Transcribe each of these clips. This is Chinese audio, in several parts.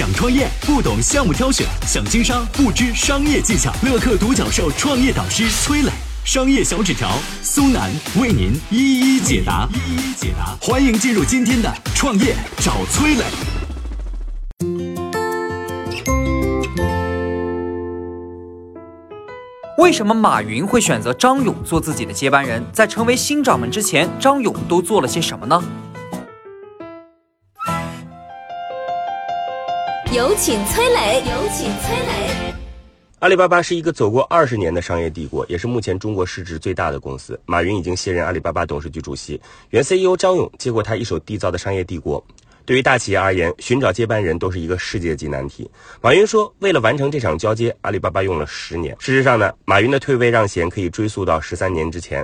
想创业不懂项目挑选，想经商不知商业技巧。乐客独角兽创业导师崔磊，商业小纸条苏南为您一一解答。一一解答，欢迎进入今天的创业找崔磊。为什么马云会选择张勇做自己的接班人？在成为新掌门之前，张勇都做了些什么呢？有请崔磊。有请崔磊。阿里巴巴是一个走过二十年的商业帝国，也是目前中国市值最大的公司。马云已经卸任阿里巴巴董事局主席，原 CEO 张勇接过他一手缔造的商业帝国。对于大企业而言，寻找接班人都是一个世界级难题。马云说，为了完成这场交接，阿里巴巴用了十年。事实上呢，马云的退位让贤可以追溯到十三年之前。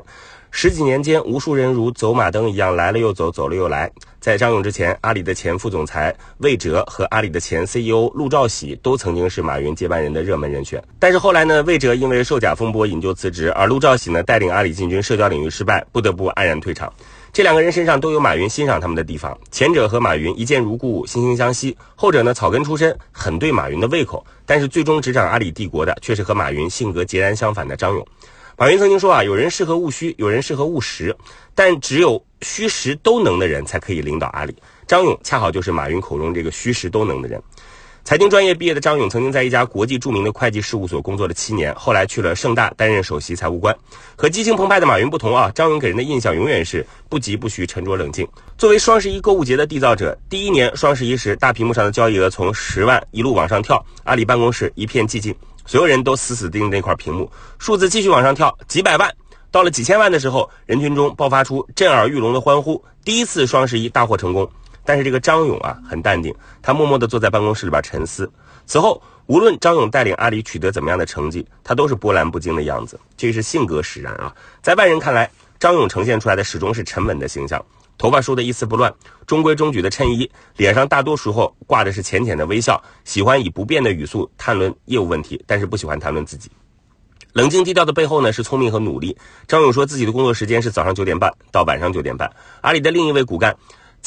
十几年间，无数人如走马灯一样来了又走，走了又来。在张勇之前，阿里的前副总裁魏哲和阿里的前 CEO 陆兆禧都曾经是马云接班人的热门人选。但是后来呢，魏哲因为售假风波引咎辞职，而陆兆禧呢带领阿里进军社交领域失败，不得不黯然退场。这两个人身上都有马云欣赏他们的地方。前者和马云一见如故，惺惺相惜；后者呢，草根出身，很对马云的胃口。但是最终执掌阿里帝国的，却是和马云性格截然相反的张勇。马云曾经说啊，有人适合务虚，有人适合务实，但只有虚实都能的人才可以领导阿里。张勇恰好就是马云口中这个虚实都能的人。财经专业毕业的张勇，曾经在一家国际著名的会计事务所工作了七年，后来去了盛大担任首席财务官。和激情澎湃的马云不同啊，张勇给人的印象永远是不疾不徐、沉着冷静。作为双十一购物节的缔造者，第一年双十一时，大屏幕上的交易额从十万一路往上跳，阿里办公室一片寂静。所有人都死死盯着那块屏幕，数字继续往上跳，几百万，到了几千万的时候，人群中爆发出震耳欲聋的欢呼。第一次双十一大获成功，但是这个张勇啊，很淡定，他默默地坐在办公室里边沉思。此后，无论张勇带领阿里取得怎么样的成绩，他都是波澜不惊的样子，这是性格使然啊。在外人看来，张勇呈现出来的始终是沉稳的形象。头发梳得一丝不乱，中规中矩的衬衣，脸上大多时候挂的是浅浅的微笑，喜欢以不变的语速谈论业务问题，但是不喜欢谈论自己。冷静低调的背后呢，是聪明和努力。张勇说自己的工作时间是早上九点半到晚上九点半。阿里的另一位骨干，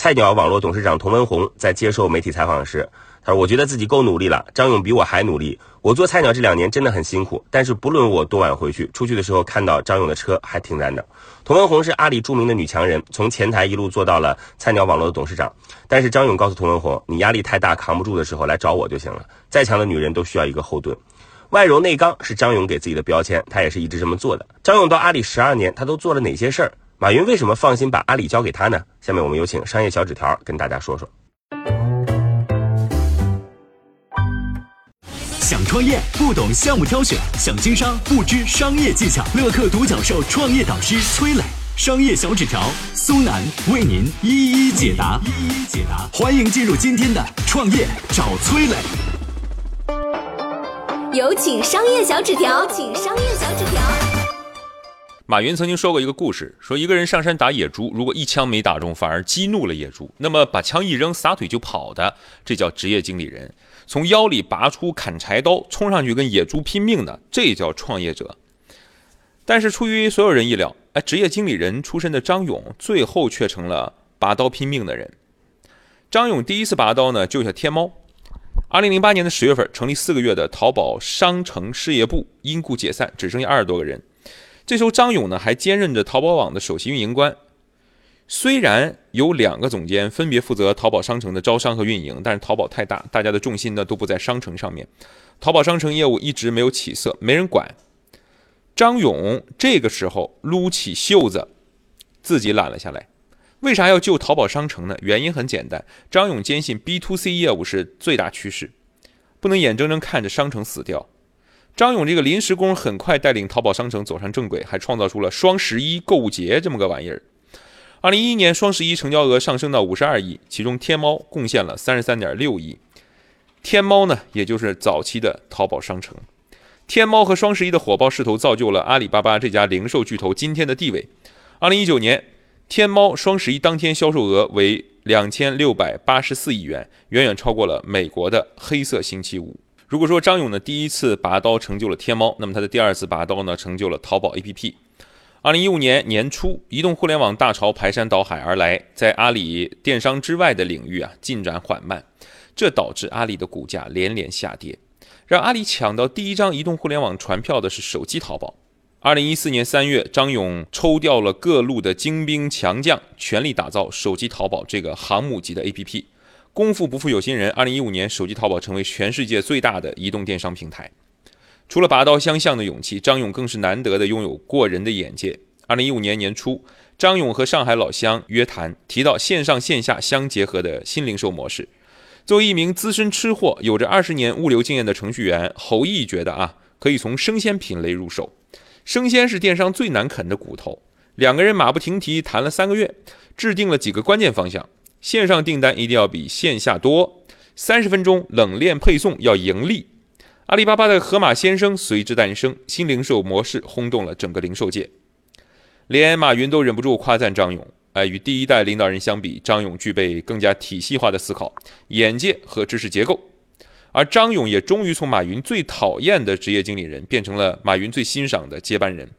菜鸟网络董事长童文红在接受媒体采访时。他说：“我觉得自己够努力了，张勇比我还努力。我做菜鸟这两年真的很辛苦，但是不论我多晚回去，出去的时候看到张勇的车还停在那儿。”童文红是阿里著名的女强人，从前台一路做到了菜鸟网络的董事长。但是张勇告诉童文红：“你压力太大，扛不住的时候来找我就行了。再强的女人都需要一个后盾，外柔内刚是张勇给自己的标签，他也是一直这么做的。”张勇到阿里十二年，他都做了哪些事儿？马云为什么放心把阿里交给他呢？下面我们有请商业小纸条跟大家说说。想创业不懂项目挑选，想经商不知商业技巧。乐客独角兽创业导师崔磊，商业小纸条苏南为您一一解答。一一解答，欢迎进入今天的创业找崔磊。有请商业小纸条，请商业小纸条。马云曾经说过一个故事，说一个人上山打野猪，如果一枪没打中，反而激怒了野猪，那么把枪一扔，撒腿就跑的，这叫职业经理人。从腰里拔出砍柴刀，冲上去跟野猪拼命的，这叫创业者。但是出于所有人意料，哎，职业经理人出身的张勇，最后却成了拔刀拼命的人。张勇第一次拔刀呢，救下天猫。二零零八年的十月份，成立四个月的淘宝商城事业部因故解散，只剩下二十多个人。这时候，张勇呢还兼任着淘宝网的首席运营官。虽然有两个总监分别负责淘宝商城的招商和运营，但是淘宝太大，大家的重心呢都不在商城上面，淘宝商城业务一直没有起色，没人管。张勇这个时候撸起袖子，自己揽了下来。为啥要救淘宝商城呢？原因很简单，张勇坚信 B to C 业务是最大趋势，不能眼睁睁看着商城死掉。张勇这个临时工很快带领淘宝商城走上正轨，还创造出了双十一购物节这么个玩意儿。二零一一年双十一成交额上升到五十二亿，其中天猫贡献了三十三点六亿。天猫呢，也就是早期的淘宝商城。天猫和双十一的火爆势头，造就了阿里巴巴这家零售巨头今天的地位。二零一九年，天猫双十一当天销售额为两千六百八十四亿元，远远超过了美国的黑色星期五。如果说张勇的第一次拔刀成就了天猫，那么他的第二次拔刀呢，成就了淘宝 APP。二零一五年年初，移动互联网大潮排山倒海而来，在阿里电商之外的领域啊进展缓慢。这导致阿里的股价连连下跌。让阿里抢到第一张移动互联网船票的是手机淘宝。二零一四年三月，张勇抽调了各路的精兵强将，全力打造手机淘宝这个航母级的 APP。功夫不负有心人，二零一五年，手机淘宝成为全世界最大的移动电商平台。除了拔刀相向的勇气，张勇更是难得的拥有过人的眼界。二零一五年年初，张勇和上海老乡约谈，提到线上线下相结合的新零售模式。作为一名资深吃货、有着二十年物流经验的程序员，侯毅觉得啊，可以从生鲜品类入手。生鲜是电商最难啃的骨头。两个人马不停蹄谈了三个月，制定了几个关键方向：线上订单一定要比线下多，三十分钟冷链配送要盈利。阿里巴巴的盒马鲜生随之诞生，新零售模式轰动了整个零售界。连马云都忍不住夸赞张勇：“哎，与第一代领导人相比，张勇具备更加体系化的思考、眼界和知识结构。”而张勇也终于从马云最讨厌的职业经理人，变成了马云最欣赏的接班人。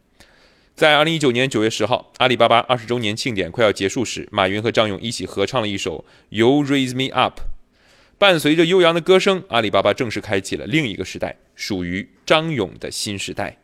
在二零一九年九月十号，阿里巴巴二十周年庆典快要结束时，马云和张勇一起合唱了一首《You Raise Me Up》。伴随着悠扬的歌声，阿里巴巴正式开启了另一个时代，属于张勇的新时代。